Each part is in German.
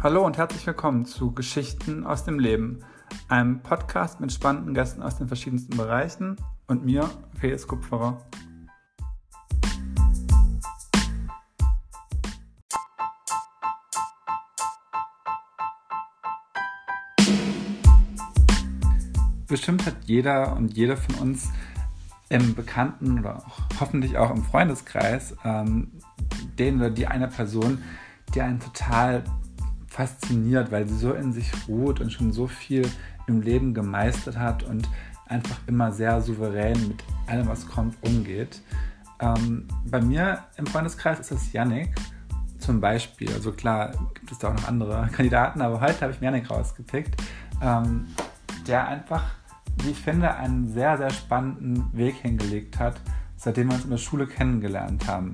Hallo und herzlich willkommen zu Geschichten aus dem Leben, einem Podcast mit spannenden Gästen aus den verschiedensten Bereichen und mir, Felix Kupferer. Bestimmt hat jeder und jede von uns im Bekannten oder auch hoffentlich auch im Freundeskreis ähm, den oder die eine Person, die einen total fasziniert, weil sie so in sich ruht und schon so viel im Leben gemeistert hat und einfach immer sehr souverän mit allem, was kommt, umgeht. Ähm, bei mir im Freundeskreis ist das Yannick zum Beispiel. Also klar gibt es da auch noch andere Kandidaten, aber heute habe ich Yannick rausgepickt, ähm, der einfach, wie ich finde, einen sehr, sehr spannenden Weg hingelegt hat, seitdem wir uns in der Schule kennengelernt haben.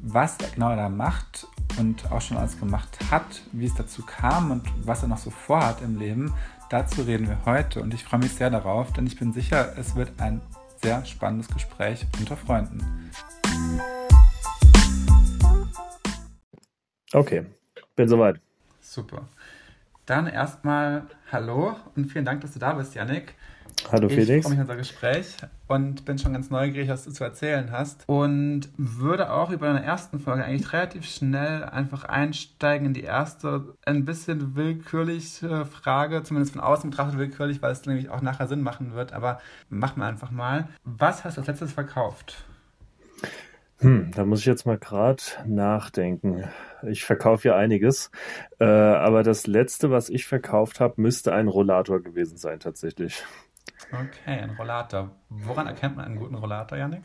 Was er genau da macht und auch schon alles gemacht hat, wie es dazu kam und was er noch so vorhat im Leben, dazu reden wir heute und ich freue mich sehr darauf, denn ich bin sicher, es wird ein sehr spannendes Gespräch unter Freunden. Okay, bin soweit. Super. Dann erstmal Hallo und vielen Dank, dass du da bist, Yannick. Hallo Felix. Ich freue mich auf unser Gespräch und bin schon ganz neugierig, was du zu erzählen hast. Und würde auch über deine ersten Folge eigentlich relativ schnell einfach einsteigen in die erste, ein bisschen willkürliche Frage, zumindest von außen betrachtet willkürlich, weil es nämlich auch nachher Sinn machen wird. Aber machen wir einfach mal. Was hast du als letztes verkauft? Hm, da muss ich jetzt mal gerade nachdenken. Ich verkaufe ja einiges, äh, aber das letzte, was ich verkauft habe, müsste ein Rollator gewesen sein tatsächlich. Okay, ein Rollator. Woran erkennt man einen guten Rollator, Janik?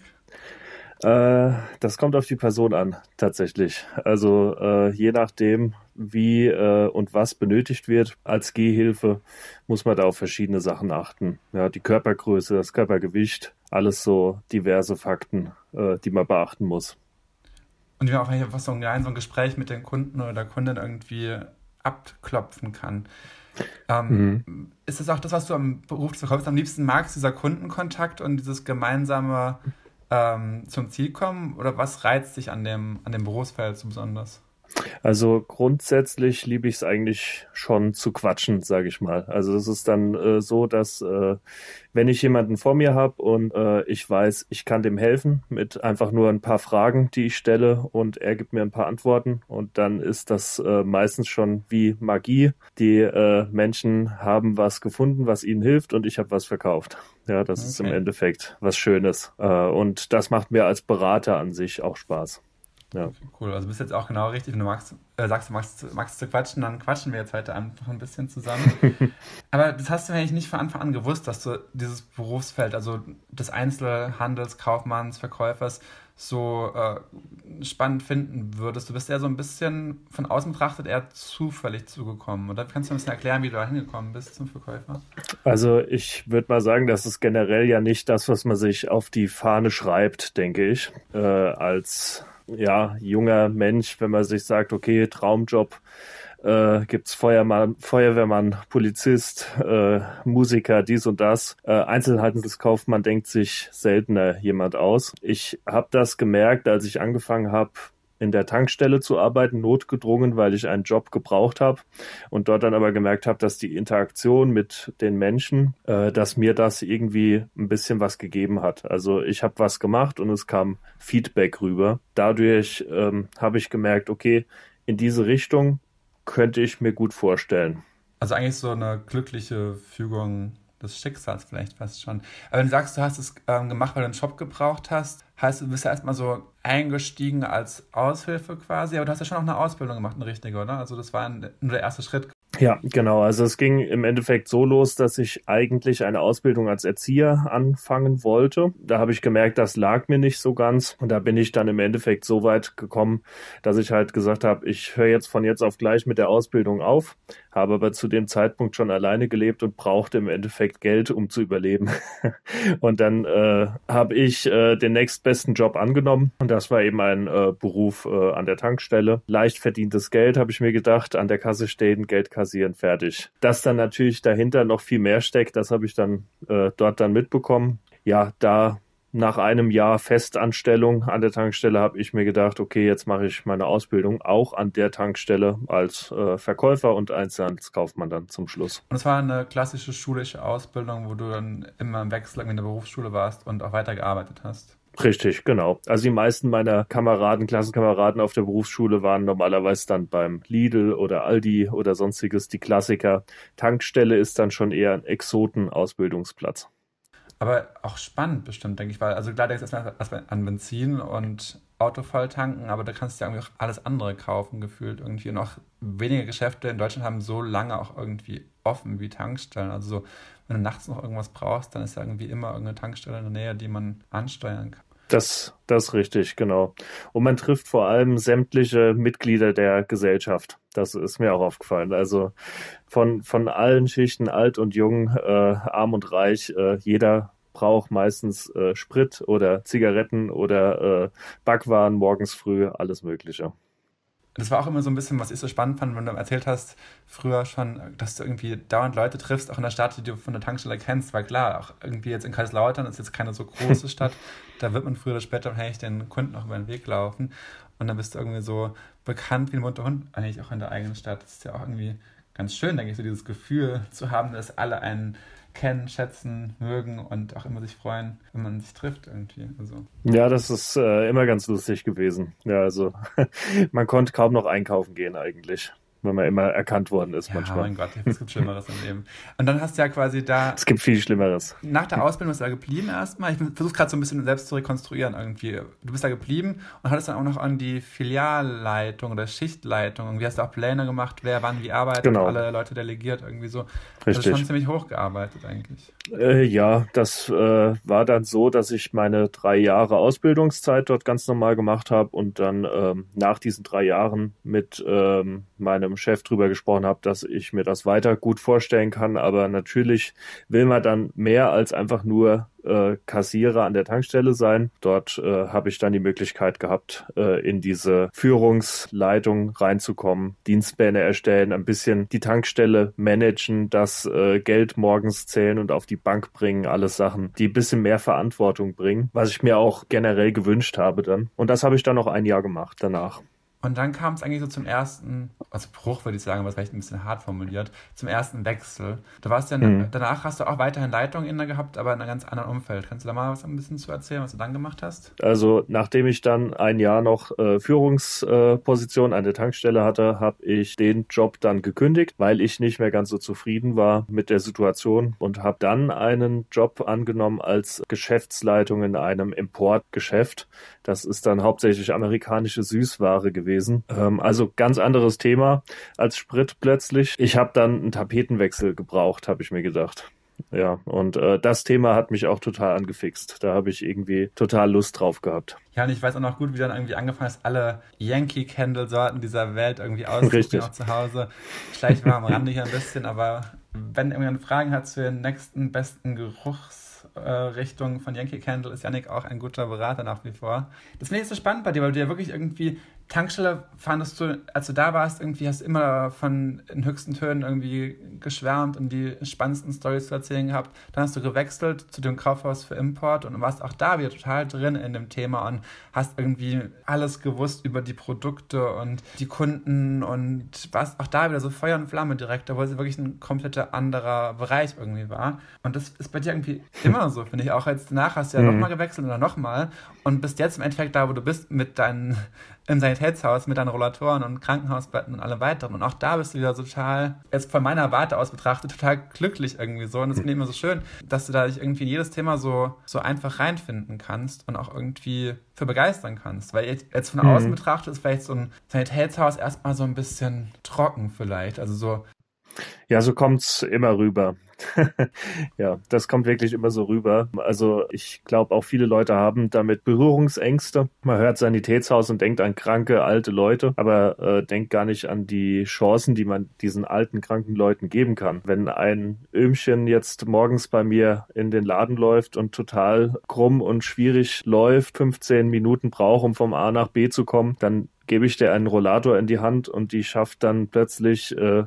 Äh, das kommt auf die Person an, tatsächlich. Also äh, je nachdem, wie äh, und was benötigt wird als Gehhilfe, muss man da auf verschiedene Sachen achten. Ja, die Körpergröße, das Körpergewicht, alles so diverse Fakten, äh, die man beachten muss. Und wie man auch einfach so ein, so ein Gespräch mit den Kunden oder der Kundin irgendwie abklopfen kann. Ähm, mhm. Ist es auch das, was du am Beruf des Verkaufs am liebsten magst, dieser Kundenkontakt und dieses gemeinsame ähm, zum Ziel kommen? Oder was reizt dich an dem, an dem Berufsfeld so besonders? Also grundsätzlich liebe ich es eigentlich schon zu quatschen, sage ich mal. Also es ist dann äh, so, dass äh, wenn ich jemanden vor mir habe und äh, ich weiß, ich kann dem helfen mit einfach nur ein paar Fragen, die ich stelle und er gibt mir ein paar Antworten und dann ist das äh, meistens schon wie Magie. Die äh, Menschen haben was gefunden, was ihnen hilft und ich habe was verkauft. Ja, das okay. ist im Endeffekt was Schönes äh, und das macht mir als Berater an sich auch Spaß. Ja. Cool. Also bist jetzt auch genau richtig. Wenn du magst, äh, sagst, du magst, magst zu quatschen, dann quatschen wir jetzt heute einfach ein bisschen zusammen. Aber das hast du eigentlich nicht von Anfang an gewusst, dass du dieses Berufsfeld, also des Einzelhandels, Kaufmanns, Verkäufers, so äh, spannend finden würdest. Du bist ja so ein bisschen von außen betrachtet eher zufällig zugekommen. Oder kannst du ein bisschen erklären, wie du da hingekommen bist zum Verkäufer? Also ich würde mal sagen, das ist generell ja nicht das, was man sich auf die Fahne schreibt, denke ich, äh, als ja, junger Mensch, wenn man sich sagt, okay, Traumjob, äh, gibt's Feuermann, Feuerwehrmann, Polizist, äh, Musiker, dies und das. Äh, Einzelhandelskaufmann denkt sich seltener jemand aus. Ich habe das gemerkt, als ich angefangen habe, in der Tankstelle zu arbeiten, notgedrungen, weil ich einen Job gebraucht habe und dort dann aber gemerkt habe, dass die Interaktion mit den Menschen, äh, dass mir das irgendwie ein bisschen was gegeben hat. Also ich habe was gemacht und es kam Feedback rüber. Dadurch ähm, habe ich gemerkt, okay, in diese Richtung könnte ich mir gut vorstellen. Also eigentlich so eine glückliche Fügung des Schicksals vielleicht fast schon. Aber wenn du sagst, du hast es ähm, gemacht, weil du einen Job gebraucht hast, heißt, du bist ja erstmal so eingestiegen als Aushilfe quasi, aber du hast ja schon auch eine Ausbildung gemacht, eine richtige, oder? Also das war nur der erste Schritt ja, genau. Also es ging im Endeffekt so los, dass ich eigentlich eine Ausbildung als Erzieher anfangen wollte. Da habe ich gemerkt, das lag mir nicht so ganz. Und da bin ich dann im Endeffekt so weit gekommen, dass ich halt gesagt habe, ich höre jetzt von jetzt auf gleich mit der Ausbildung auf, habe aber zu dem Zeitpunkt schon alleine gelebt und brauchte im Endeffekt Geld, um zu überleben. und dann äh, habe ich äh, den nächstbesten Job angenommen. Und das war eben ein äh, Beruf äh, an der Tankstelle. Leicht verdientes Geld, habe ich mir gedacht, an der Kasse stehen, Geld kassieren kassieren, fertig. Dass dann natürlich dahinter noch viel mehr steckt, das habe ich dann äh, dort dann mitbekommen. Ja, da nach einem Jahr Festanstellung an der Tankstelle habe ich mir gedacht, okay, jetzt mache ich meine Ausbildung auch an der Tankstelle als äh, Verkäufer und Einzelhandelskaufmann dann zum Schluss. Und es war eine klassische schulische Ausbildung, wo du dann immer im Wechsel in der Berufsschule warst und auch weitergearbeitet hast. Richtig, genau. Also die meisten meiner Kameraden, Klassenkameraden auf der Berufsschule waren normalerweise dann beim Lidl oder Aldi oder sonstiges die Klassiker. Tankstelle ist dann schon eher ein Exoten-Ausbildungsplatz. Aber auch spannend bestimmt, denke ich, weil, also klar, denkst du erstmal an Benzin und Auto voll tanken, aber da kannst du ja irgendwie auch alles andere kaufen, gefühlt irgendwie. Und auch wenige Geschäfte in Deutschland haben so lange auch irgendwie offen wie Tankstellen. Also so, wenn du nachts noch irgendwas brauchst, dann ist ja irgendwie immer irgendeine Tankstelle in der Nähe, die man ansteuern kann. Das, das ist richtig, genau. Und man trifft vor allem sämtliche Mitglieder der Gesellschaft. Das ist mir auch aufgefallen. Also von, von allen Schichten, alt und jung, äh, arm und reich, äh, jeder braucht meistens äh, Sprit oder Zigaretten oder äh, Backwaren morgens früh, alles Mögliche das war auch immer so ein bisschen, was ich so spannend fand, wenn du erzählt hast, früher schon, dass du irgendwie dauernd Leute triffst, auch in der Stadt, die du von der Tankstelle kennst, weil klar, auch irgendwie jetzt in Kaiserslautern ist jetzt keine so große Stadt, da wird man früher oder später wahrscheinlich den Kunden auch über den Weg laufen und dann bist du irgendwie so bekannt wie ein bunter Hund, eigentlich auch in der eigenen Stadt. Das ist ja auch irgendwie ganz schön, denke ich, so dieses Gefühl zu haben, dass alle einen kennen, schätzen, mögen und auch immer sich freuen, wenn man sich trifft irgendwie. Also. Ja, das ist äh, immer ganz lustig gewesen. Ja, also man konnte kaum noch einkaufen gehen eigentlich wenn man immer erkannt worden ist ja, manchmal. mein Gott, es gibt Schlimmeres im Leben. Und dann hast du ja quasi da... Es gibt viel Schlimmeres. Nach der Ausbildung bist du da geblieben erstmal. Ich versuche gerade so ein bisschen selbst zu rekonstruieren irgendwie. Du bist da geblieben und hattest dann auch noch an die Filialleitung oder Schichtleitung. Irgendwie hast du auch Pläne gemacht, wer wann wie arbeitet, genau. alle Leute delegiert irgendwie so. Richtig. Also schon ziemlich hochgearbeitet eigentlich. Äh, ja, das äh, war dann so, dass ich meine drei Jahre Ausbildungszeit dort ganz normal gemacht habe und dann ähm, nach diesen drei Jahren mit ähm, meinem Chef drüber gesprochen habe, dass ich mir das weiter gut vorstellen kann. Aber natürlich will man dann mehr als einfach nur äh, Kassierer an der Tankstelle sein. Dort äh, habe ich dann die Möglichkeit gehabt, äh, in diese Führungsleitung reinzukommen, Dienstpläne erstellen, ein bisschen die Tankstelle managen, das äh, Geld morgens zählen und auf die Bank bringen, alles Sachen, die ein bisschen mehr Verantwortung bringen, was ich mir auch generell gewünscht habe dann. Und das habe ich dann noch ein Jahr gemacht danach. Und dann kam es eigentlich so zum ersten, also Bruch würde ich sagen, was vielleicht ein bisschen hart formuliert, zum ersten Wechsel. Du warst ja, mhm. danach hast du auch weiterhin Leitung inne gehabt, aber in einem ganz anderen Umfeld. Kannst du da mal was ein bisschen zu erzählen, was du dann gemacht hast? Also nachdem ich dann ein Jahr noch äh, Führungsposition an der Tankstelle hatte, habe ich den Job dann gekündigt, weil ich nicht mehr ganz so zufrieden war mit der Situation und habe dann einen Job angenommen als Geschäftsleitung in einem Importgeschäft. Das ist dann hauptsächlich amerikanische Süßware gewesen gewesen. Ähm, also ganz anderes Thema als Sprit plötzlich. Ich habe dann einen Tapetenwechsel gebraucht, habe ich mir gedacht. Ja, und äh, das Thema hat mich auch total angefixt. Da habe ich irgendwie total Lust drauf gehabt. Ja, und ich weiß auch noch gut, wie dann irgendwie angefangen ist, alle Yankee-Candle-Sorten dieser Welt irgendwie auszuprobieren, auch zu Hause. Vielleicht war am Rande hier ein bisschen, aber wenn irgendjemand Fragen hat zu den nächsten besten Geruchs Richtung von Yankee Candle ist Yannick auch ein guter Berater nach wie vor. Das finde ich so spannend bei dir, weil du ja wirklich irgendwie Tankstelle fandest du, als du da warst, irgendwie hast du immer von den höchsten Tönen irgendwie geschwärmt und die spannendsten Stories zu erzählen gehabt. Dann hast du gewechselt zu dem Kaufhaus für Import und warst auch da wieder total drin in dem Thema und hast irgendwie alles gewusst über die Produkte und die Kunden und warst auch da wieder so Feuer und Flamme direkt, obwohl es wirklich ein kompletter anderer Bereich irgendwie war. Und das ist bei dir irgendwie immer so, finde ich. Auch jetzt danach hast du ja mhm. nochmal gewechselt oder nochmal und bist jetzt im Endeffekt da, wo du bist mit deinen im Sanitätshaus mit deinen Rollatoren und Krankenhausbetten und allem weiteren. Und auch da bist du wieder total, jetzt von meiner Warte aus betrachtet, total glücklich irgendwie so. Und das finde ich immer so schön, dass du da dich irgendwie in jedes Thema so, so einfach reinfinden kannst und auch irgendwie für begeistern kannst. Weil jetzt, jetzt von außen mhm. betrachtet ist vielleicht so ein Sanitätshaus erstmal so ein bisschen trocken vielleicht. Also so ja, so kommt's immer rüber. ja, das kommt wirklich immer so rüber. Also ich glaube auch viele Leute haben damit Berührungsängste. Man hört Sanitätshaus und denkt an kranke alte Leute, aber äh, denkt gar nicht an die Chancen, die man diesen alten kranken Leuten geben kann. Wenn ein Öhmchen jetzt morgens bei mir in den Laden läuft und total krumm und schwierig läuft, 15 Minuten braucht, um vom A nach B zu kommen, dann gebe ich dir einen Rollator in die Hand und die schafft dann plötzlich äh,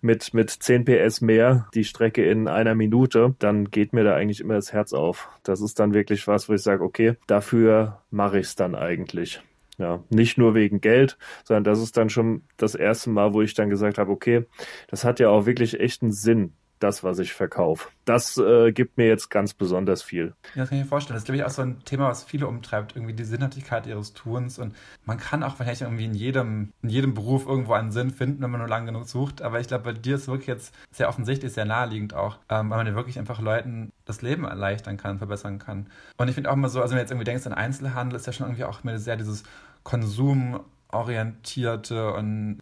mit, mit 10 PS mehr die Strecke in in einer Minute, dann geht mir da eigentlich immer das Herz auf. Das ist dann wirklich was, wo ich sage, okay, dafür mache ich es dann eigentlich. Ja, nicht nur wegen Geld, sondern das ist dann schon das erste Mal, wo ich dann gesagt habe, okay, das hat ja auch wirklich echt einen Sinn, das, was ich verkaufe. Das äh, gibt mir jetzt ganz besonders viel. Ja, das kann ich mir vorstellen. Das ist, glaube ich, auch so ein Thema, was viele umtreibt, irgendwie die Sinnhaftigkeit ihres Tuns. Und man kann auch vielleicht irgendwie in jedem, in jedem Beruf irgendwo einen Sinn finden, wenn man nur lang genug sucht. Aber ich glaube, bei dir ist es wirklich jetzt sehr offensichtlich, sehr naheliegend auch, ähm, weil man ja wirklich einfach Leuten das Leben erleichtern kann, verbessern kann. Und ich finde auch immer so, also wenn du jetzt irgendwie denkst an Einzelhandel, ist ja schon irgendwie auch immer sehr dieses Konsum orientierte und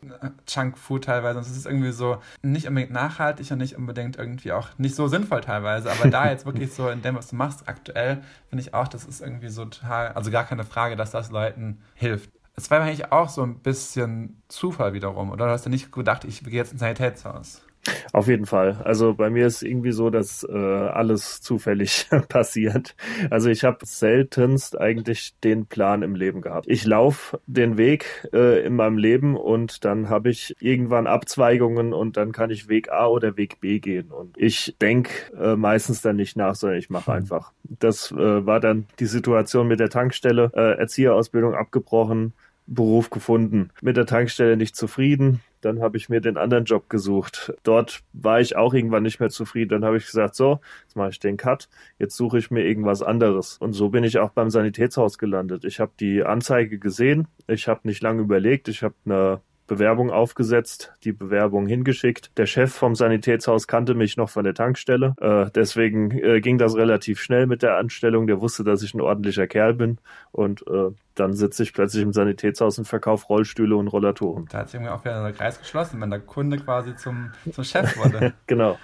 Junkfood teilweise. Und es ist irgendwie so nicht unbedingt nachhaltig und nicht unbedingt irgendwie auch nicht so sinnvoll teilweise. Aber da jetzt wirklich so in dem, was du machst, aktuell, finde ich auch, das ist irgendwie so total, also gar keine Frage, dass das Leuten hilft. Es war eigentlich auch so ein bisschen Zufall wiederum, oder? Du hast ja nicht gedacht, ich gehe jetzt ins Sanitätshaus. Auf jeden Fall. Also bei mir ist irgendwie so, dass äh, alles zufällig passiert. Also ich habe seltenst eigentlich den Plan im Leben gehabt. Ich laufe den Weg äh, in meinem Leben und dann habe ich irgendwann Abzweigungen und dann kann ich Weg A oder Weg B gehen. Und ich denke äh, meistens dann nicht nach, sondern ich mache hm. einfach. Das äh, war dann die Situation mit der Tankstelle, äh, Erzieherausbildung abgebrochen, Beruf gefunden, mit der Tankstelle nicht zufrieden, dann habe ich mir den anderen Job gesucht. Dort war ich auch irgendwann nicht mehr zufrieden. Dann habe ich gesagt, so, jetzt mache ich den Cut, jetzt suche ich mir irgendwas anderes. Und so bin ich auch beim Sanitätshaus gelandet. Ich habe die Anzeige gesehen, ich habe nicht lange überlegt, ich habe eine Bewerbung aufgesetzt, die Bewerbung hingeschickt. Der Chef vom Sanitätshaus kannte mich noch von der Tankstelle. Äh, deswegen äh, ging das relativ schnell mit der Anstellung. Der wusste, dass ich ein ordentlicher Kerl bin. Und äh, dann sitze ich plötzlich im Sanitätshaus und verkaufe Rollstühle und Rollatoren. Da hat sich irgendwie auch wieder der Kreis geschlossen, wenn der Kunde quasi zum, zum Chef wurde. genau.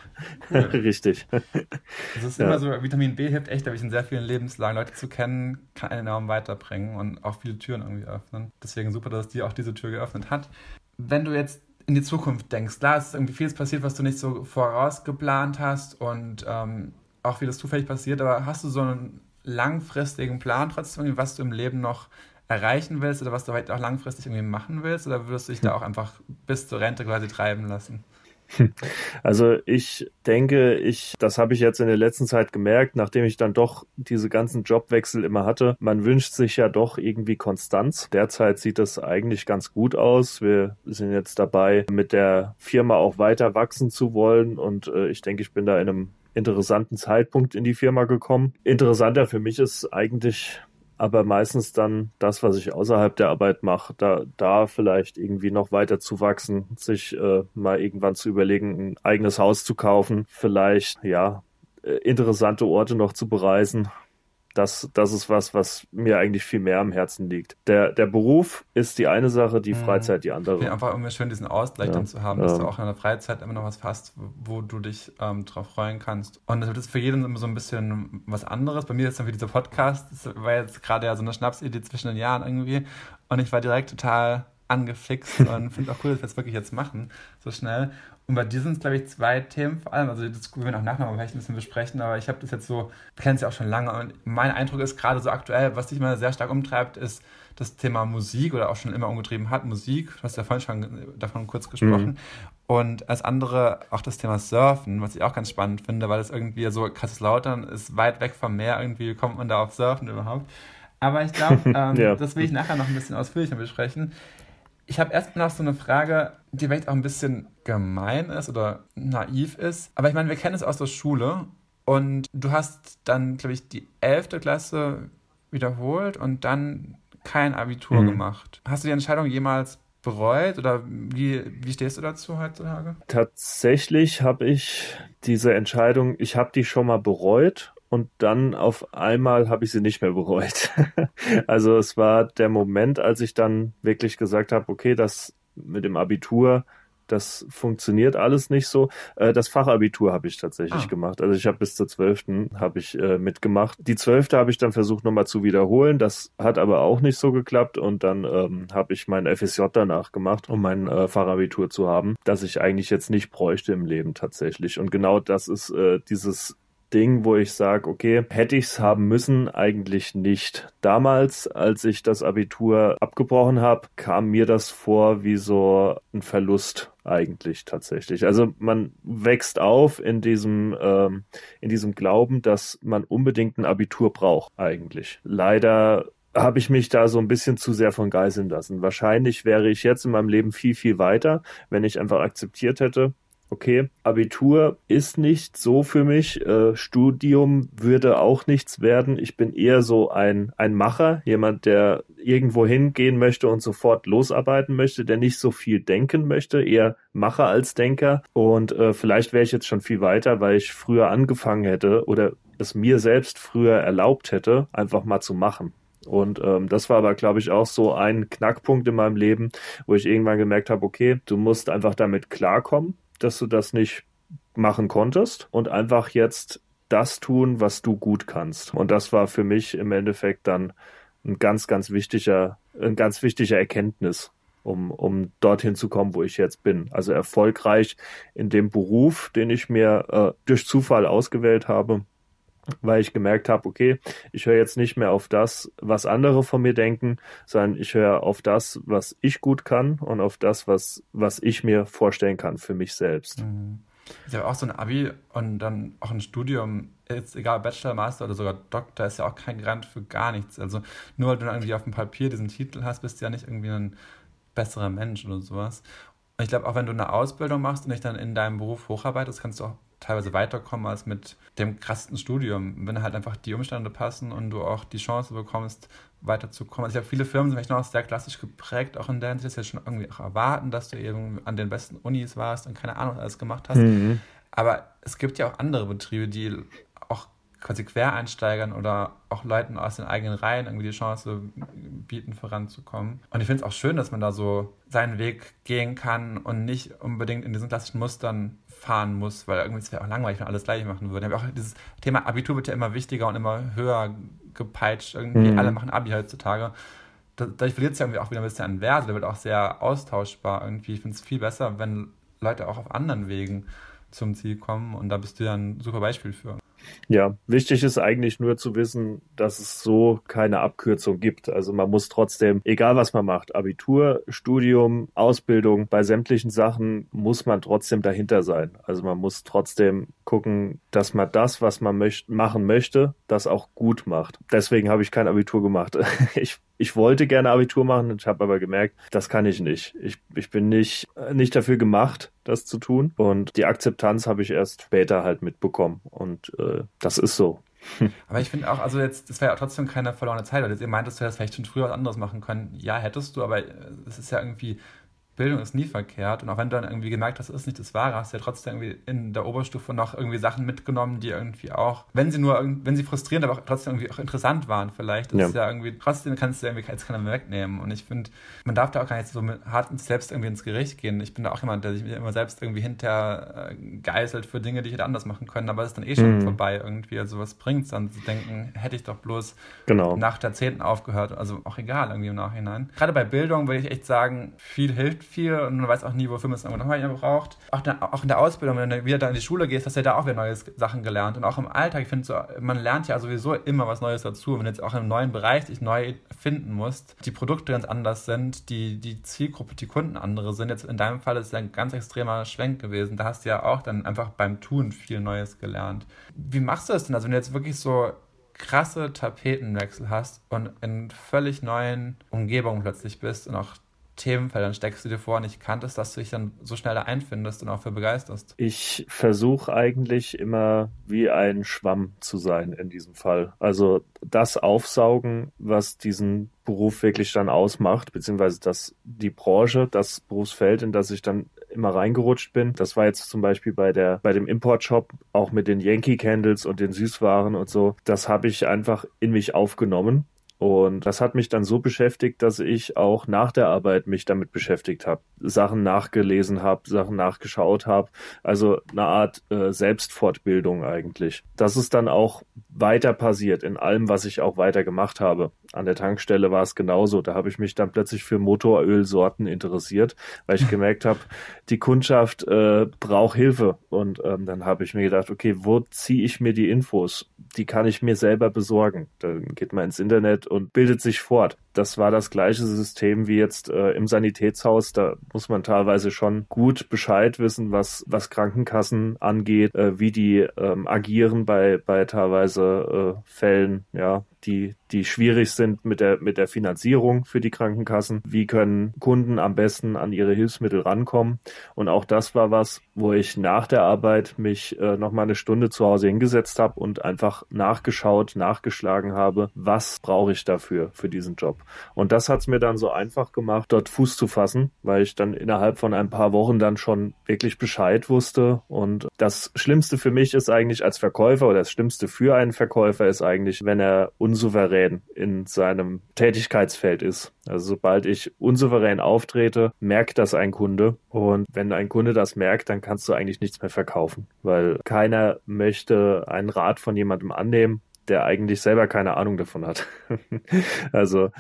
Cool. Richtig. Es ist ja. immer so, Vitamin B hilft echt, glaube ich, in sehr vielen Lebenslagen Leute zu kennen, kann einen enorm weiterbringen und auch viele Türen irgendwie öffnen. Deswegen super, dass die auch diese Tür geöffnet hat. Wenn du jetzt in die Zukunft denkst, klar, es ist irgendwie vieles passiert, was du nicht so vorausgeplant hast und ähm, auch vieles zufällig passiert, aber hast du so einen langfristigen Plan trotzdem, was du im Leben noch erreichen willst oder was du vielleicht auch langfristig irgendwie machen willst oder würdest du dich da auch einfach bis zur Rente quasi treiben lassen? Also ich denke, ich, das habe ich jetzt in der letzten Zeit gemerkt, nachdem ich dann doch diese ganzen Jobwechsel immer hatte. Man wünscht sich ja doch irgendwie Konstanz. Derzeit sieht das eigentlich ganz gut aus. Wir sind jetzt dabei, mit der Firma auch weiter wachsen zu wollen und äh, ich denke, ich bin da in einem interessanten Zeitpunkt in die Firma gekommen. Interessanter für mich ist eigentlich aber meistens dann das, was ich außerhalb der Arbeit mache, da, da vielleicht irgendwie noch weiter zu wachsen, sich äh, mal irgendwann zu überlegen, ein eigenes Haus zu kaufen, vielleicht, ja, äh, interessante Orte noch zu bereisen das, das ist was, was mir eigentlich viel mehr am Herzen liegt. Der, der Beruf ist die eine Sache, die mhm. Freizeit die andere. Ja, einfach irgendwie schön, diesen Ausgleich ja. dann zu haben, dass ja. du auch in der Freizeit immer noch was hast, wo du dich ähm, drauf freuen kannst. Und das ist für jeden immer so ein bisschen was anderes. Bei mir ist dann wie dieser Podcast, das war jetzt gerade ja so eine Schnapsidee zwischen den Jahren irgendwie. Und ich war direkt total angefixt und finde auch cool, dass wir es wirklich jetzt machen, so schnell. Und bei dir sind es, glaube ich, zwei Themen vor allem. Also, das können wir auch nachher mal vielleicht ein bisschen besprechen, aber ich habe das jetzt so, ich kenne es ja auch schon lange. Und mein Eindruck ist gerade so aktuell, was dich mal sehr stark umtreibt, ist das Thema Musik oder auch schon immer umgetrieben hat. Musik, du hast ja vorhin schon davon kurz gesprochen. Mhm. Und als andere auch das Thema Surfen, was ich auch ganz spannend finde, weil es irgendwie so, Kaiserslautern ist weit weg vom Meer, irgendwie kommt man da auf Surfen überhaupt. Aber ich glaube, ähm, ja. das will ich nachher noch ein bisschen ausführlicher besprechen. Ich habe erstmal noch so eine Frage, die vielleicht auch ein bisschen gemein ist oder naiv ist. Aber ich meine, wir kennen es aus der Schule und du hast dann, glaube ich, die 11. Klasse wiederholt und dann kein Abitur mhm. gemacht. Hast du die Entscheidung jemals bereut oder wie, wie stehst du dazu heutzutage? Tatsächlich habe ich diese Entscheidung, ich habe die schon mal bereut und dann auf einmal habe ich sie nicht mehr bereut. also es war der Moment, als ich dann wirklich gesagt habe, okay, das mit dem Abitur, das funktioniert alles nicht so. Äh, das Fachabitur habe ich tatsächlich ah. gemacht. Also ich habe bis zur zwölften habe ich äh, mitgemacht. Die zwölfte habe ich dann versucht nochmal zu wiederholen. Das hat aber auch nicht so geklappt und dann ähm, habe ich mein FSJ danach gemacht, um mein äh, Fachabitur zu haben, das ich eigentlich jetzt nicht bräuchte im Leben tatsächlich. Und genau das ist äh, dieses Ding, wo ich sage, okay, hätte ich es haben müssen, eigentlich nicht. Damals, als ich das Abitur abgebrochen habe, kam mir das vor wie so ein Verlust eigentlich tatsächlich. Also man wächst auf in diesem ähm, in diesem Glauben, dass man unbedingt ein Abitur braucht eigentlich. Leider habe ich mich da so ein bisschen zu sehr von geiseln lassen. Wahrscheinlich wäre ich jetzt in meinem Leben viel, viel weiter, wenn ich einfach akzeptiert hätte, okay, Abitur ist nicht so für mich, äh, Studium würde auch nichts werden. Ich bin eher so ein, ein Macher, jemand, der irgendwo hingehen möchte und sofort losarbeiten möchte, der nicht so viel denken möchte, eher Macher als Denker. Und äh, vielleicht wäre ich jetzt schon viel weiter, weil ich früher angefangen hätte oder es mir selbst früher erlaubt hätte, einfach mal zu machen. Und ähm, das war aber, glaube ich, auch so ein Knackpunkt in meinem Leben, wo ich irgendwann gemerkt habe, okay, du musst einfach damit klarkommen, dass du das nicht machen konntest und einfach jetzt das tun, was du gut kannst. Und das war für mich im Endeffekt dann ein ganz, ganz wichtiger, ein ganz wichtiger Erkenntnis, um, um dorthin zu kommen, wo ich jetzt bin. Also erfolgreich in dem Beruf, den ich mir äh, durch Zufall ausgewählt habe, weil ich gemerkt habe, okay, ich höre jetzt nicht mehr auf das, was andere von mir denken, sondern ich höre auf das, was ich gut kann und auf das, was, was ich mir vorstellen kann für mich selbst. Mhm. Ich habe auch so ein Abi und dann auch ein Studium, jetzt egal Bachelor, Master oder sogar Doktor, ist ja auch kein Garant für gar nichts. Also nur weil du dann irgendwie auf dem Papier diesen Titel hast, bist du ja nicht irgendwie ein besserer Mensch oder sowas. Und ich glaube, auch wenn du eine Ausbildung machst und dich dann in deinem Beruf hocharbeitest, kannst du auch teilweise weiterkommen als mit dem krassesten Studium, wenn halt einfach die Umstände passen und du auch die Chance bekommst, weiterzukommen. Also ich habe viele Firmen sind vielleicht noch sehr klassisch geprägt, auch in der Hinsicht, dass sie schon irgendwie auch erwarten, dass du eben an den besten Unis warst und keine Ahnung alles gemacht hast. Mhm. Aber es gibt ja auch andere Betriebe, die quasi Quereinsteigern oder auch Leuten aus den eigenen Reihen irgendwie die Chance bieten, voranzukommen. Und ich finde es auch schön, dass man da so seinen Weg gehen kann und nicht unbedingt in diesen klassischen Mustern fahren muss, weil irgendwie es wäre auch langweilig, wenn alles gleich machen würde. Auch dieses Thema Abitur wird ja immer wichtiger und immer höher gepeitscht. Irgendwie mhm. alle machen Abi heutzutage. Dadurch verliert es ja irgendwie auch wieder ein bisschen an Wert. Der wird auch sehr austauschbar irgendwie. Ich finde es viel besser, wenn Leute auch auf anderen Wegen zum Ziel kommen und da bist du ja ein super Beispiel für. Ja, wichtig ist eigentlich nur zu wissen, dass es so keine Abkürzung gibt. Also man muss trotzdem, egal was man macht, Abitur, Studium, Ausbildung, bei sämtlichen Sachen muss man trotzdem dahinter sein. Also man muss trotzdem gucken, dass man das, was man möcht machen möchte, das auch gut macht. Deswegen habe ich kein Abitur gemacht. Ich ich wollte gerne Abitur machen, ich habe aber gemerkt, das kann ich nicht. Ich, ich bin nicht, nicht dafür gemacht, das zu tun. Und die Akzeptanz habe ich erst später halt mitbekommen. Und äh, das ist so. Aber ich finde auch, also jetzt, das wäre ja trotzdem keine verlorene Zeit, weil jetzt ihr meintest, du hättest vielleicht schon früher was anderes machen können. Ja, hättest du, aber es ist ja irgendwie Bildung ist nie verkehrt. Und auch wenn du dann irgendwie gemerkt hast, das ist nicht das Wahre, hast du ja trotzdem irgendwie in der Oberstufe noch irgendwie Sachen mitgenommen, die irgendwie auch, wenn sie nur, wenn sie frustrierend, aber auch trotzdem irgendwie auch interessant waren vielleicht. Das ja. ist ja irgendwie, trotzdem kannst du irgendwie jetzt keiner mehr wegnehmen. Und ich finde, man darf da auch gar nicht so hart ins selbst irgendwie ins Gericht gehen. Ich bin da auch jemand, der sich immer selbst irgendwie hinterher äh, geißelt für Dinge, die ich hätte anders machen können, aber es ist dann eh schon mhm. vorbei irgendwie. Also was bringt es dann zu denken, hätte ich doch bloß genau. nach der zehnten aufgehört. Also auch egal irgendwie im Nachhinein. Gerade bei Bildung würde ich echt sagen, viel hilft viel und man weiß auch nie, wofür man es nochmal braucht. Auch, dann, auch in der Ausbildung, wenn du wieder da in die Schule gehst, hast du ja da auch wieder neue Sachen gelernt. Und auch im Alltag, ich finde, so, man lernt ja sowieso immer was Neues dazu. Wenn du jetzt auch einem neuen Bereich dich neu finden musst, die Produkte ganz anders sind, die, die Zielgruppe, die Kunden andere sind. Jetzt in deinem Fall ist es ein ganz extremer Schwenk gewesen. Da hast du ja auch dann einfach beim Tun viel Neues gelernt. Wie machst du das denn? Also, wenn du jetzt wirklich so krasse Tapetenwechsel hast und in völlig neuen Umgebungen plötzlich bist und auch Themenfeldern steckst du dir vor nicht kanntest, dass du dich dann so schnell da einfindest und auch für begeisterst? Ich versuche eigentlich immer wie ein Schwamm zu sein in diesem Fall. Also das aufsaugen, was diesen Beruf wirklich dann ausmacht, beziehungsweise das, die Branche, das Berufsfeld, in das ich dann immer reingerutscht bin. Das war jetzt zum Beispiel bei der, bei dem Importshop auch mit den Yankee Candles und den Süßwaren und so. Das habe ich einfach in mich aufgenommen und das hat mich dann so beschäftigt, dass ich auch nach der Arbeit mich damit beschäftigt habe, Sachen nachgelesen habe, Sachen nachgeschaut habe. Also eine Art äh, Selbstfortbildung eigentlich. Das ist dann auch weiter passiert in allem, was ich auch weiter gemacht habe. An der Tankstelle war es genauso. Da habe ich mich dann plötzlich für Motorölsorten interessiert, weil ich gemerkt habe, die Kundschaft äh, braucht Hilfe. Und ähm, dann habe ich mir gedacht, okay, wo ziehe ich mir die Infos? Die kann ich mir selber besorgen. Dann geht man ins Internet und bildet sich fort. Das war das gleiche System wie jetzt äh, im Sanitätshaus. Da muss man teilweise schon gut Bescheid wissen, was, was Krankenkassen angeht, äh, wie die ähm, agieren bei, bei teilweise äh, Fällen, ja, die, die schwierig sind mit der, mit der Finanzierung für die Krankenkassen. Wie können Kunden am besten an ihre Hilfsmittel rankommen? Und auch das war was, wo ich nach der Arbeit mich äh, noch mal eine Stunde zu Hause hingesetzt habe und einfach nachgeschaut, nachgeschlagen habe, was brauche ich dafür, für diesen Job. Und das hat es mir dann so einfach gemacht, dort Fuß zu fassen, weil ich dann innerhalb von ein paar Wochen dann schon wirklich Bescheid wusste. Und das Schlimmste für mich ist eigentlich als Verkäufer oder das Schlimmste für einen Verkäufer ist eigentlich, wenn er unsouverän in seinem Tätigkeitsfeld ist. Also sobald ich unsouverän auftrete, merkt das ein Kunde. Und wenn ein Kunde das merkt, dann kannst du eigentlich nichts mehr verkaufen, weil keiner möchte einen Rat von jemandem annehmen, der eigentlich selber keine Ahnung davon hat. also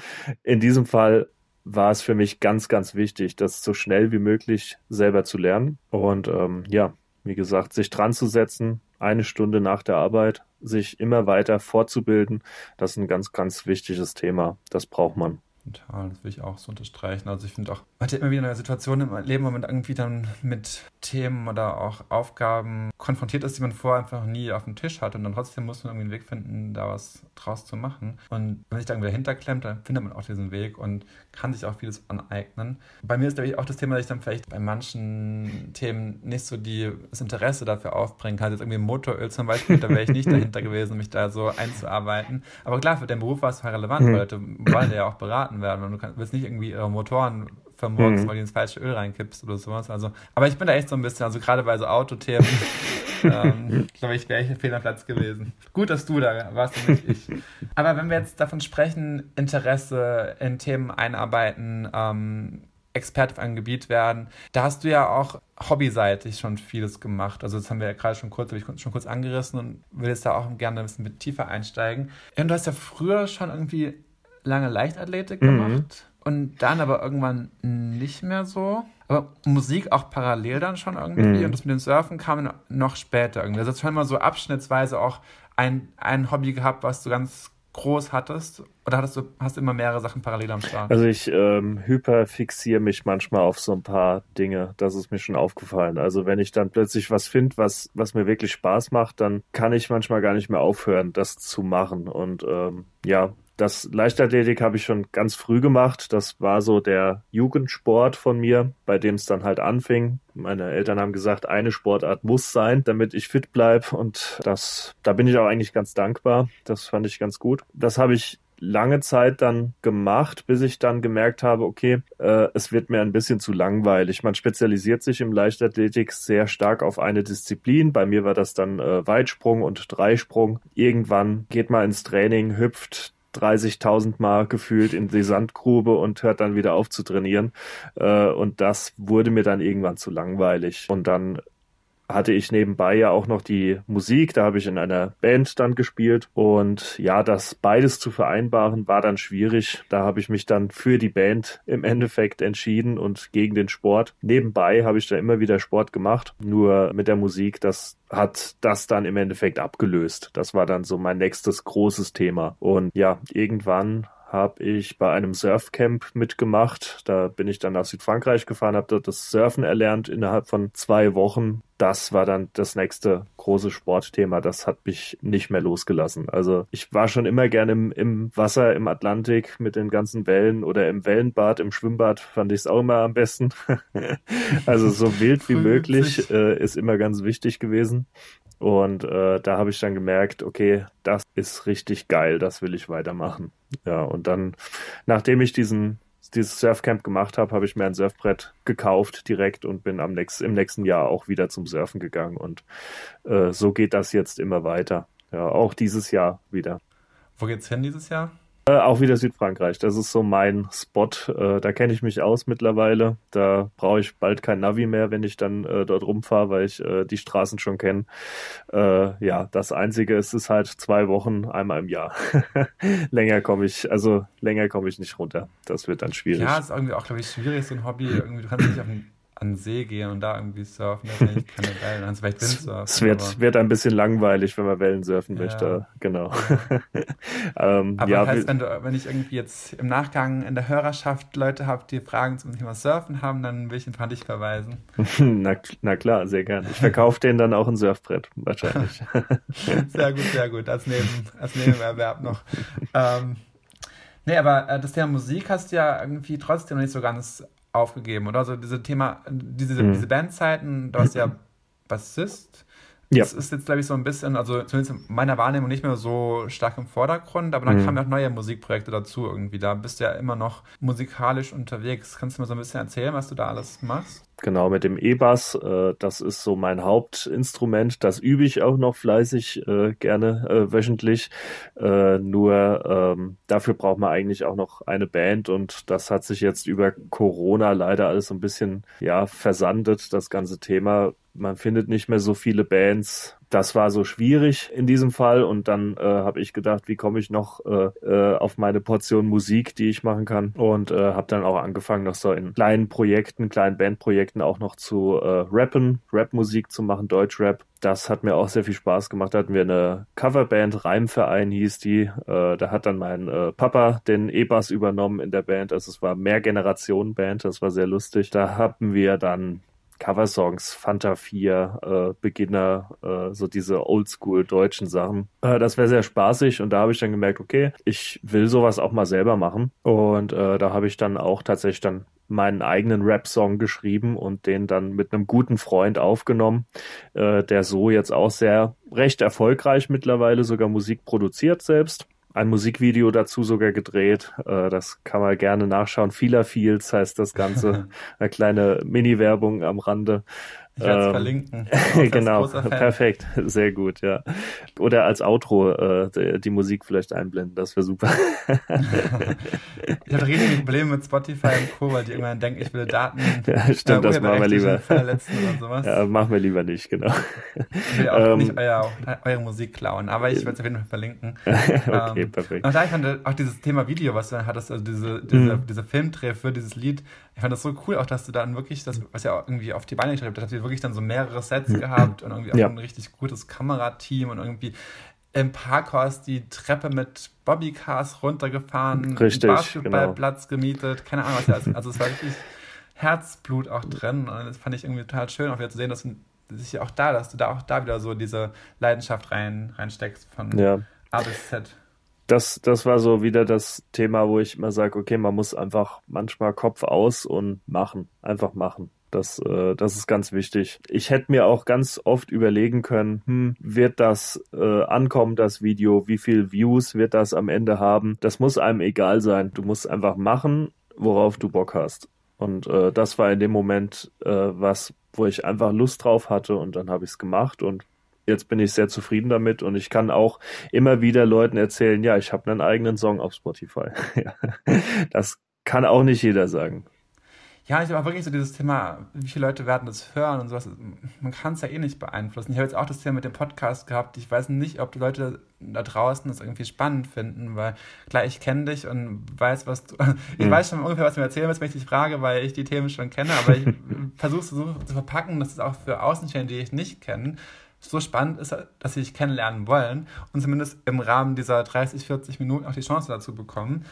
in diesem Fall war es für mich ganz, ganz wichtig, das so schnell wie möglich selber zu lernen. Und ähm, ja, wie gesagt, sich dran zu setzen, eine Stunde nach der Arbeit, sich immer weiter fortzubilden, das ist ein ganz, ganz wichtiges Thema. Das braucht man. Total, das will ich auch so unterstreichen. Also ich finde auch, man hat immer wieder eine Situation im Leben, wo man irgendwie dann mit Themen oder auch Aufgaben konfrontiert ist, die man vorher einfach nie auf dem Tisch hat und dann trotzdem muss man irgendwie einen Weg finden, da was draus zu machen. Und wenn sich da irgendwie dahinter klemmt, dann findet man auch diesen Weg und kann sich auch vieles aneignen. Bei mir ist, glaube ich, auch das Thema, dass ich dann vielleicht bei manchen Themen nicht so die, das Interesse dafür aufbringen kann. Jetzt irgendwie Motoröl zum Beispiel, da wäre ich nicht dahinter gewesen, mich da so einzuarbeiten. Aber klar, für den Beruf war es relevant, weil Leute wollen ja auch beraten werden und du kannst, willst nicht irgendwie ihre Motoren vermurkst, mhm. weil du ins falsche Öl reinkippst oder sowas. Also, aber ich bin da echt so ein bisschen, also gerade bei so Autothemen, ähm, glaube ich, wäre ich ein Fehlerplatz gewesen. Gut, dass du da warst und nicht ich. Aber wenn wir jetzt davon sprechen, Interesse in Themen einarbeiten, ähm, Experte auf einem Gebiet werden. Da hast du ja auch hobbyseitig schon vieles gemacht. Also das haben wir ja gerade schon kurz, ich schon kurz angerissen und will jetzt da auch gerne ein bisschen mit tiefer einsteigen. Und du hast ja früher schon irgendwie lange Leichtathletik mhm. gemacht und dann aber irgendwann nicht mehr so. Aber Musik auch parallel dann schon irgendwie mhm. und das mit dem Surfen kam noch später irgendwie. Also schon mal so abschnittsweise auch ein, ein Hobby gehabt, was du ganz groß hattest? Oder hattest du, hast du immer mehrere Sachen parallel am Start? Also ich ähm, hyperfixiere mich manchmal auf so ein paar Dinge. Das ist mir schon aufgefallen. Also wenn ich dann plötzlich was finde, was, was mir wirklich Spaß macht, dann kann ich manchmal gar nicht mehr aufhören, das zu machen. Und ähm, ja, das Leichtathletik habe ich schon ganz früh gemacht. Das war so der Jugendsport von mir, bei dem es dann halt anfing. Meine Eltern haben gesagt, eine Sportart muss sein, damit ich fit bleibe. Und das, da bin ich auch eigentlich ganz dankbar. Das fand ich ganz gut. Das habe ich lange Zeit dann gemacht, bis ich dann gemerkt habe, okay, äh, es wird mir ein bisschen zu langweilig. Man spezialisiert sich im Leichtathletik sehr stark auf eine Disziplin. Bei mir war das dann äh, Weitsprung und Dreisprung. Irgendwann geht man ins Training, hüpft 30.000 Mal gefühlt in die Sandgrube und hört dann wieder auf zu trainieren. Äh, und das wurde mir dann irgendwann zu langweilig. Und dann hatte ich nebenbei ja auch noch die Musik, da habe ich in einer Band dann gespielt und ja, das beides zu vereinbaren war dann schwierig. Da habe ich mich dann für die Band im Endeffekt entschieden und gegen den Sport. Nebenbei habe ich da immer wieder Sport gemacht, nur mit der Musik, das hat das dann im Endeffekt abgelöst. Das war dann so mein nächstes großes Thema und ja, irgendwann habe ich bei einem Surfcamp mitgemacht. Da bin ich dann nach Südfrankreich gefahren, habe dort das Surfen erlernt innerhalb von zwei Wochen. Das war dann das nächste große Sportthema. Das hat mich nicht mehr losgelassen. Also ich war schon immer gerne im, im Wasser, im Atlantik mit den ganzen Wellen oder im Wellenbad, im Schwimmbad fand ich es auch immer am besten. also so wild wie möglich äh, ist immer ganz wichtig gewesen. Und äh, da habe ich dann gemerkt, okay, das ist richtig geil, das will ich weitermachen. Ja, und dann, nachdem ich diesen dieses Surfcamp gemacht habe, habe ich mir ein Surfbrett gekauft direkt und bin am nächsten, im nächsten Jahr auch wieder zum Surfen gegangen. Und äh, so geht das jetzt immer weiter. Ja, auch dieses Jahr wieder. Wo geht's hin dieses Jahr? Äh, auch wieder Südfrankreich. Das ist so mein Spot. Äh, da kenne ich mich aus mittlerweile. Da brauche ich bald kein Navi mehr, wenn ich dann äh, dort rumfahre, weil ich äh, die Straßen schon kenne. Äh, ja, das Einzige ist, ist halt zwei Wochen einmal im Jahr. länger komme ich, also länger komme ich nicht runter. Das wird dann schwierig. Ja, ist irgendwie auch, glaube ich, schwierig, so ein Hobby. Irgendwie, du kannst nicht auf den an den See gehen und da irgendwie surfen, da finde ich keine Wellen, dann vielleicht Windsurfen. Es wird, wird ein bisschen langweilig, wenn man Wellen surfen ja. möchte, genau. ähm, aber ja, heißt, wenn, du, wenn ich irgendwie jetzt im Nachgang in der Hörerschaft Leute habe, die Fragen zum Thema Surfen haben, dann will ich an dich verweisen. na, na klar, sehr gerne. Ich verkaufe denen dann auch ein Surfbrett, wahrscheinlich. sehr gut, sehr gut, als, Neben, als Nebenerwerb noch. Ähm, Nee, aber äh, das Thema Musik hast du ja irgendwie trotzdem noch nicht so ganz aufgegeben, oder? Also diese Thema, diese, mhm. diese Bandzeiten, du hast ja Bassist. Ja. Das ist jetzt, glaube ich, so ein bisschen, also zumindest in meiner Wahrnehmung nicht mehr so stark im Vordergrund, aber dann mhm. kamen ja auch neue Musikprojekte dazu irgendwie. Da bist du ja immer noch musikalisch unterwegs. Kannst du mir so ein bisschen erzählen, was du da alles machst? Genau, mit dem E-Bass, äh, das ist so mein Hauptinstrument. Das übe ich auch noch fleißig, äh, gerne äh, wöchentlich. Äh, nur ähm, dafür braucht man eigentlich auch noch eine Band und das hat sich jetzt über Corona leider alles so ein bisschen ja versandet, das ganze Thema. Man findet nicht mehr so viele Bands, das war so schwierig in diesem Fall und dann äh, habe ich gedacht, wie komme ich noch äh, äh, auf meine Portion Musik, die ich machen kann und äh, habe dann auch angefangen, noch so in kleinen Projekten, kleinen Bandprojekten auch noch zu äh, rappen, Rapmusik zu machen, Deutschrap. Das hat mir auch sehr viel Spaß gemacht. Da hatten wir eine Coverband, Reimverein hieß die. Äh, da hat dann mein äh, Papa den E-Bass übernommen in der Band. Also es war mehr Generationen Band, das war sehr lustig. Da haben wir dann Coversongs, Fanta 4, äh, Beginner, äh, so diese oldschool deutschen Sachen. Äh, das wäre sehr spaßig und da habe ich dann gemerkt, okay, ich will sowas auch mal selber machen. Und äh, da habe ich dann auch tatsächlich dann meinen eigenen Rap-Song geschrieben und den dann mit einem guten Freund aufgenommen, äh, der so jetzt auch sehr recht erfolgreich mittlerweile sogar Musik produziert selbst ein Musikvideo dazu sogar gedreht. Äh, das kann man gerne nachschauen. Fila Fields heißt das Ganze. Eine kleine Mini-Werbung am Rande. Ich werde es ähm, verlinken. genau, perfekt, sehr gut, ja. Oder als Outro äh, die, die, Musik vielleicht einblenden, das wäre super. ich hatte riesige Probleme mit Spotify und Co., weil die irgendwann denken, ich will Daten. Ja, stimmt, das machen wir lieber. Ja, machen wir lieber nicht, genau. Ich will auch ähm, nicht euer, eure Musik klauen, aber ich werde es auf jeden Fall verlinken. okay, ähm, perfekt. Und da ich fand auch dieses Thema Video, was du dann hattest, also diese, diese, mhm. diese Filmdreh für dieses Lied, ich fand das so cool, auch dass du dann wirklich, das, was ja auch irgendwie auf die Beine geschrieben hast, ihr wirklich dann so mehrere Sets gehabt und irgendwie auch ja. ein richtig gutes Kamerateam und irgendwie im Parkhaus die Treppe mit Bobbycars runtergefahren, richtig, Basketballplatz genau. gemietet, keine Ahnung was ja ist. Also es war wirklich Herzblut auch drin und das fand ich irgendwie total schön, auch wieder zu sehen, dass sich auch da, dass du da auch da wieder so diese Leidenschaft rein reinsteckst von ja. A bis Z das, das war so wieder das Thema, wo ich immer sage, okay, man muss einfach manchmal Kopf aus und machen, einfach machen. Das, äh, das ist ganz wichtig. Ich hätte mir auch ganz oft überlegen können, hm, wird das äh, ankommen, das Video? Wie viel Views wird das am Ende haben? Das muss einem egal sein. Du musst einfach machen, worauf du Bock hast. Und äh, das war in dem Moment äh, was, wo ich einfach Lust drauf hatte und dann habe ich es gemacht und jetzt bin ich sehr zufrieden damit und ich kann auch immer wieder Leuten erzählen, ja, ich habe einen eigenen Song auf Spotify. das kann auch nicht jeder sagen. Ja, ich habe wirklich so dieses Thema, wie viele Leute werden das hören und sowas. Man kann es ja eh nicht beeinflussen. Ich habe jetzt auch das Thema mit dem Podcast gehabt. Ich weiß nicht, ob die Leute da draußen das irgendwie spannend finden, weil klar, ich kenne dich und weiß, was du. Ich mhm. weiß schon ungefähr, was du mir erzählen willst, wenn ich dich frage, weil ich die Themen schon kenne, aber ich versuche es so zu verpacken, dass es auch für Außenstehende, die ich nicht kenne, so spannend ist, dass sie dich kennenlernen wollen und zumindest im Rahmen dieser 30, 40 Minuten auch die Chance dazu bekommen.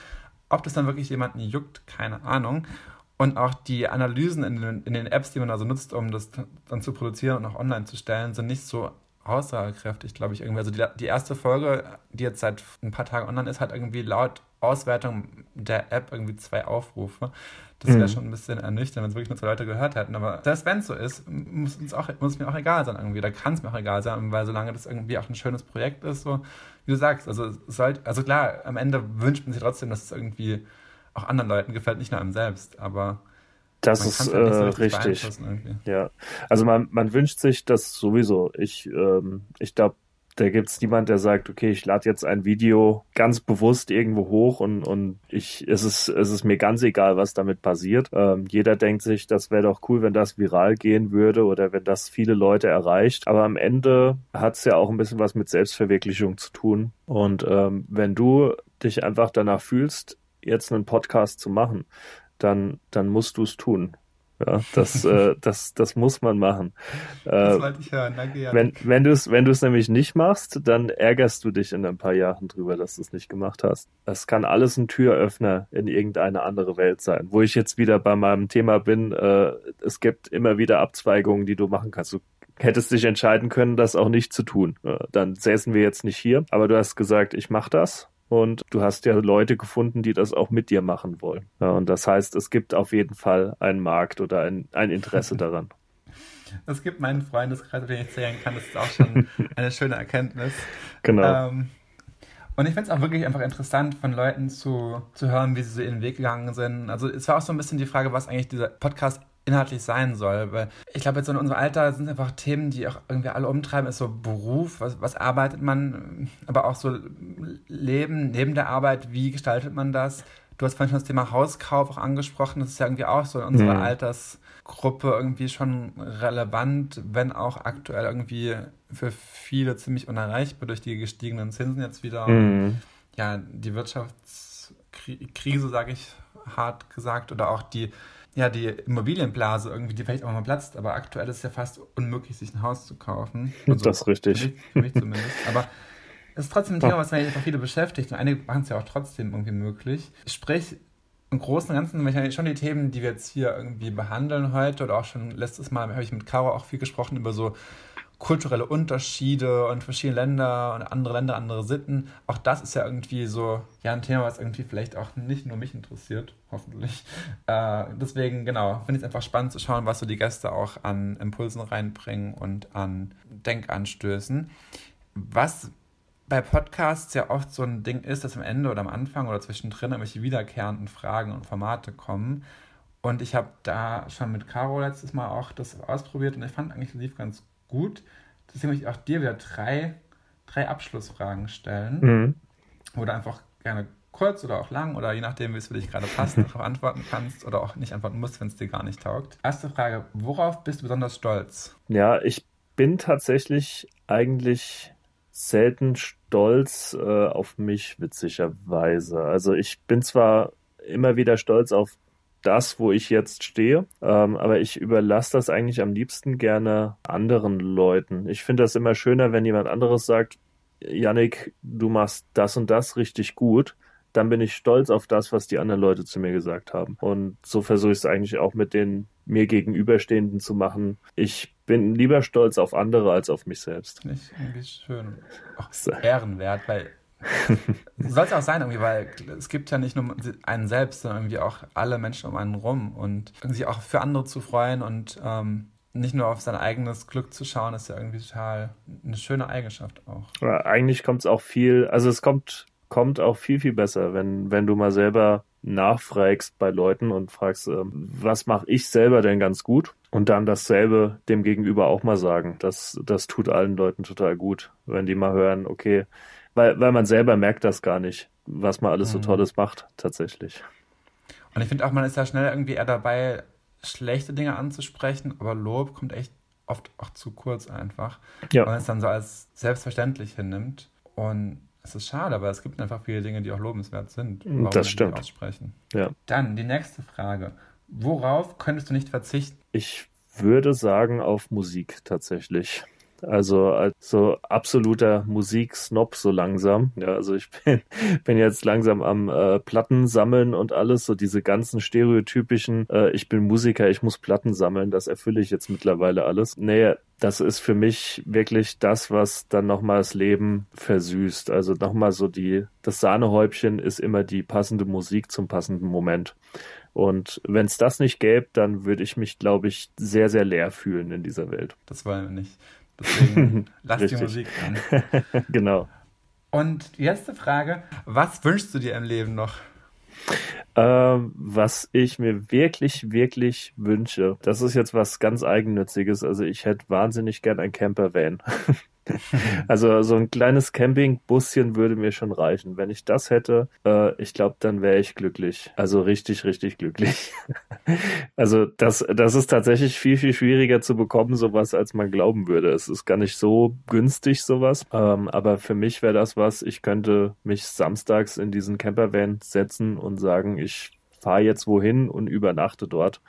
Ob das dann wirklich jemanden juckt, keine Ahnung. Und auch die Analysen in den, in den Apps, die man also nutzt, um das dann zu produzieren und auch online zu stellen, sind nicht so aussagekräftig, glaube ich, irgendwie. Also die, die erste Folge, die jetzt seit ein paar Tagen online ist, hat irgendwie laut Auswertung der App irgendwie zwei Aufrufe. Das wäre mhm. schon ein bisschen ernüchternd, wenn es wirklich nur zwei Leute gehört hätten. Aber selbst wenn es so ist, muss, uns auch, muss es mir auch egal sein irgendwie. Da kann es mir auch egal sein, weil solange das irgendwie auch ein schönes Projekt ist, so wie du sagst, also sollte, also klar, am Ende wünscht man sich trotzdem, dass es irgendwie auch anderen Leuten gefällt, nicht nur einem selbst, aber das ist halt so richtig. Ja, also man, man wünscht sich das sowieso. Ich, ähm, ich glaube, Da gibt es niemand, der sagt, okay, ich lade jetzt ein Video ganz bewusst irgendwo hoch und, und ich, es ist, es ist mir ganz egal, was damit passiert. Ähm, jeder denkt sich, das wäre doch cool, wenn das viral gehen würde oder wenn das viele Leute erreicht. Aber am Ende hat es ja auch ein bisschen was mit Selbstverwirklichung zu tun. Und ähm, wenn du dich einfach danach fühlst, jetzt einen Podcast zu machen, dann, dann musst du es tun. Ja, das, äh, das, das muss man machen. das äh, wollte ich hören, danke. Ja. Wenn, wenn du es wenn nämlich nicht machst, dann ärgerst du dich in ein paar Jahren drüber, dass du es nicht gemacht hast. Es kann alles ein Türöffner in irgendeine andere Welt sein. Wo ich jetzt wieder bei meinem Thema bin, äh, es gibt immer wieder Abzweigungen, die du machen kannst. Du hättest dich entscheiden können, das auch nicht zu tun. Dann säßen wir jetzt nicht hier, aber du hast gesagt, ich mache das und du hast ja Leute gefunden, die das auch mit dir machen wollen. Ja, und das heißt, es gibt auf jeden Fall einen Markt oder ein, ein Interesse daran. Es gibt meinen Freundeskreis, den ich zählen kann. Das ist auch schon eine schöne Erkenntnis. Genau. Ähm, und ich finde es auch wirklich einfach interessant, von Leuten zu, zu hören, wie sie so ihren Weg gegangen sind. Also es war auch so ein bisschen die Frage, was eigentlich dieser Podcast inhaltlich sein soll. Weil ich glaube, jetzt so in unserem Alter sind einfach Themen, die auch irgendwie alle umtreiben, ist so Beruf, was, was arbeitet man, aber auch so Leben neben der Arbeit, wie gestaltet man das? Du hast vorhin schon das Thema Hauskauf auch angesprochen. Das ist ja irgendwie auch so in unserer mhm. Altersgruppe irgendwie schon relevant, wenn auch aktuell irgendwie für viele ziemlich unerreichbar durch die gestiegenen Zinsen jetzt wieder. Mhm. Ja, die Wirtschaftskrise, sage ich hart gesagt, oder auch die ja, die Immobilienblase irgendwie, die vielleicht auch mal platzt, aber aktuell ist es ja fast unmöglich, sich ein Haus zu kaufen. Also, das ist richtig. Für mich, für mich zumindest. Aber es ist trotzdem ein Thema, was einfach viele beschäftigt und einige machen es ja auch trotzdem irgendwie möglich. Sprich, im Großen und Ganzen wahrscheinlich schon die Themen, die wir jetzt hier irgendwie behandeln heute oder auch schon letztes Mal habe ich mit Caro auch viel gesprochen über so kulturelle Unterschiede und verschiedene Länder und andere Länder, andere Sitten. Auch das ist ja irgendwie so ja ein Thema, was irgendwie vielleicht auch nicht nur mich interessiert, hoffentlich. Äh, deswegen, genau, finde ich es einfach spannend zu schauen, was so die Gäste auch an Impulsen reinbringen und an Denkanstößen. Was bei Podcasts ja oft so ein Ding ist, dass am Ende oder am Anfang oder zwischendrin irgendwelche wiederkehrenden Fragen und Formate kommen. Und ich habe da schon mit Caro letztes Mal auch das ausprobiert und ich fand eigentlich, lief ganz gut. Deswegen möchte ich auch dir wieder drei, drei Abschlussfragen stellen, mhm. wo du einfach gerne kurz oder auch lang oder je nachdem, wie es für dich gerade passt, darauf antworten kannst oder auch nicht antworten musst, wenn es dir gar nicht taugt. Erste Frage, worauf bist du besonders stolz? Ja, ich bin tatsächlich eigentlich selten stolz äh, auf mich, witzigerweise. Also ich bin zwar immer wieder stolz auf das, wo ich jetzt stehe. Ähm, aber ich überlasse das eigentlich am liebsten gerne anderen Leuten. Ich finde das immer schöner, wenn jemand anderes sagt, Yannick, du machst das und das richtig gut. Dann bin ich stolz auf das, was die anderen Leute zu mir gesagt haben. Und so versuche ich es eigentlich auch mit den mir gegenüberstehenden zu machen. Ich bin lieber stolz auf andere als auf mich selbst. Finde ich irgendwie schön. Auch ehrenwert, weil soll es auch sein, irgendwie, weil es gibt ja nicht nur einen selbst, sondern irgendwie auch alle Menschen um einen rum und sich auch für andere zu freuen und ähm, nicht nur auf sein eigenes Glück zu schauen, ist ja irgendwie total eine schöne Eigenschaft auch. Ja, eigentlich kommt es auch viel, also es kommt, kommt auch viel, viel besser, wenn, wenn du mal selber nachfragst bei Leuten und fragst, ähm, was mache ich selber denn ganz gut? Und dann dasselbe dem Gegenüber auch mal sagen. Das, das tut allen Leuten total gut, wenn die mal hören, okay, weil, weil man selber merkt das gar nicht, was man alles so mhm. Tolles macht, tatsächlich. Und ich finde auch, man ist ja schnell irgendwie eher dabei, schlechte Dinge anzusprechen, aber Lob kommt echt oft auch zu kurz einfach. Ja. Weil man es dann so als selbstverständlich hinnimmt. Und es ist schade, aber es gibt einfach viele Dinge, die auch lobenswert sind. Das stimmt. Aussprechen. Ja. Dann die nächste Frage. Worauf könntest du nicht verzichten? Ich würde sagen auf Musik tatsächlich. Also als so absoluter Musiksnob so langsam. Ja, also ich bin, bin jetzt langsam am äh, Platten sammeln und alles, so diese ganzen stereotypischen, äh, ich bin Musiker, ich muss Platten sammeln, das erfülle ich jetzt mittlerweile alles. Nee, das ist für mich wirklich das, was dann nochmal das Leben versüßt. Also nochmal so die, das Sahnehäubchen ist immer die passende Musik zum passenden Moment. Und wenn es das nicht gäbe, dann würde ich mich, glaube ich, sehr, sehr leer fühlen in dieser Welt. Das wollen wir nicht. Deswegen lass die Musik an. genau. Und die letzte Frage: Was wünschst du dir im Leben noch? Ähm, was ich mir wirklich, wirklich wünsche, das ist jetzt was ganz Eigennütziges. Also, ich hätte wahnsinnig gern ein Camper-Van. also so ein kleines Campingbusschen würde mir schon reichen. Wenn ich das hätte, äh, ich glaube, dann wäre ich glücklich. Also richtig, richtig glücklich. also das, das ist tatsächlich viel, viel schwieriger zu bekommen, sowas, als man glauben würde. Es ist gar nicht so günstig, sowas. Ähm, aber für mich wäre das was, ich könnte mich samstags in diesen Campervan setzen und sagen, ich fahre jetzt wohin und übernachte dort.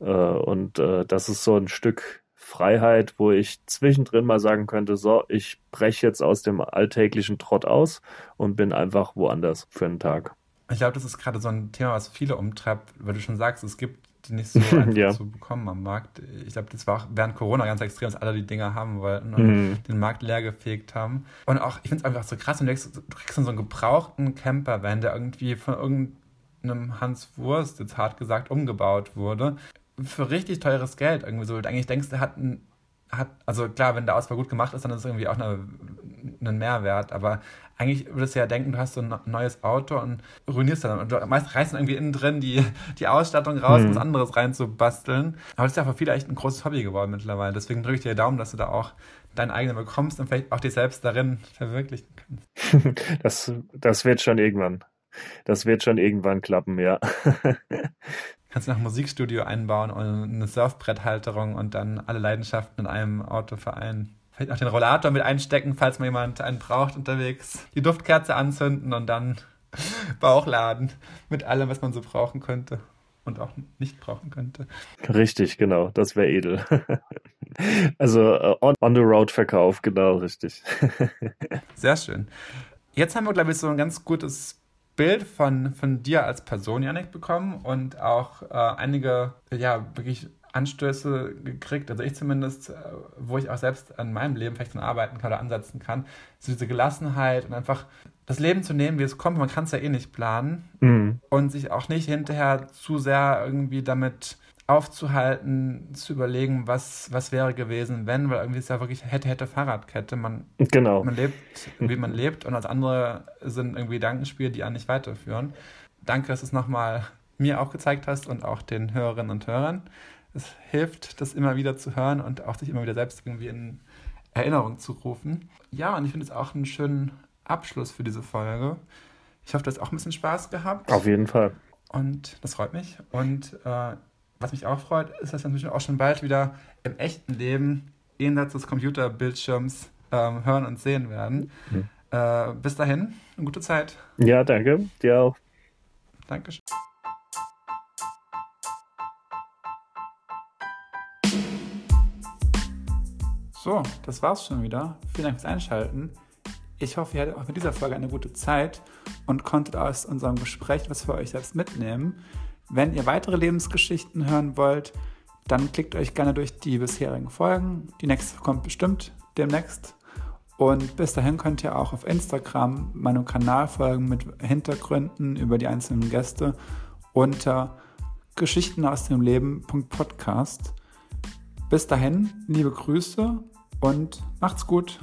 Äh, und äh, das ist so ein Stück Freiheit, wo ich zwischendrin mal sagen könnte, so, ich breche jetzt aus dem alltäglichen Trott aus und bin einfach woanders für einen Tag. Ich glaube, das ist gerade so ein Thema, was viele umtreibt, weil du schon sagst, es gibt die nicht so einfach ja. zu bekommen am Markt. Ich glaube, das war auch während Corona ganz extrem, dass alle die Dinger haben wollten und mhm. den Markt leer gefegt haben. Und auch, ich finde es einfach so krass, und du, denkst, du kriegst dann so einen gebrauchten Campervan, der irgendwie von irgendeinem Hans Wurst, jetzt hart gesagt, umgebaut wurde für richtig teures Geld irgendwie so. Eigentlich denkst du, hat ein, hat, also klar, wenn der Ausbau gut gemacht ist, dann ist es irgendwie auch eine, ein Mehrwert, aber eigentlich würdest du ja denken, du hast so ein neues Auto und ruinierst dann. Und du meist reißt dann irgendwie innen drin die, die Ausstattung raus, um mhm. was anderes reinzubasteln. Aber das ist ja für viele echt ein großes Hobby geworden mittlerweile. Deswegen drücke ich dir die Daumen, dass du da auch deinen eigenen bekommst und vielleicht auch dich selbst darin verwirklichen kannst. Das, das wird schon irgendwann. Das wird schon irgendwann klappen, ja. kannst du noch ein Musikstudio einbauen und eine Surfbretthalterung und dann alle Leidenschaften in einem Auto vereinen. Vielleicht auch den Rollator mit einstecken, falls mal jemand einen braucht unterwegs. Die Duftkerze anzünden und dann Bauchladen mit allem, was man so brauchen könnte und auch nicht brauchen könnte. Richtig, genau. Das wäre edel. also uh, on, on the road Verkauf, genau, richtig. Sehr schön. Jetzt haben wir, glaube ich, so ein ganz gutes Bild von, von dir als Person, Janik, bekommen und auch äh, einige, ja, wirklich Anstöße gekriegt, also ich zumindest, äh, wo ich auch selbst an meinem Leben vielleicht dann arbeiten kann oder ansetzen kann. So diese Gelassenheit und einfach das Leben zu nehmen, wie es kommt. Man kann es ja eh nicht planen mhm. und sich auch nicht hinterher zu sehr irgendwie damit aufzuhalten, zu überlegen, was, was wäre gewesen, wenn, weil irgendwie ist ja wirklich hätte, hätte Fahrradkette. Man, genau. man lebt, wie man lebt und als andere sind irgendwie Gedankenspiele, die einen nicht weiterführen. Danke, dass du es nochmal mir auch gezeigt hast und auch den Hörerinnen und Hörern. Es hilft, das immer wieder zu hören und auch sich immer wieder selbst irgendwie in Erinnerung zu rufen. Ja, und ich finde es auch einen schönen Abschluss für diese Folge. Ich hoffe, du hast auch ein bisschen Spaß gehabt. Auf jeden Fall. Und das freut mich. Und äh, was mich auch freut, ist, dass wir natürlich auch schon bald wieder im echten Leben jenseits des Computerbildschirms ähm, hören und sehen werden. Mhm. Äh, bis dahin, eine gute Zeit. Ja, danke. Dir auch. Dankeschön. So, das war's schon wieder. Vielen Dank fürs Einschalten. Ich hoffe, ihr hattet auch mit dieser Folge eine gute Zeit und konntet aus unserem Gespräch was für euch selbst mitnehmen. Wenn ihr weitere Lebensgeschichten hören wollt, dann klickt euch gerne durch die bisherigen Folgen. Die nächste kommt bestimmt demnächst. Und bis dahin könnt ihr auch auf Instagram meinem Kanal folgen mit Hintergründen über die einzelnen Gäste unter Geschichten aus dem Leben.podcast. Bis dahin, liebe Grüße und macht's gut.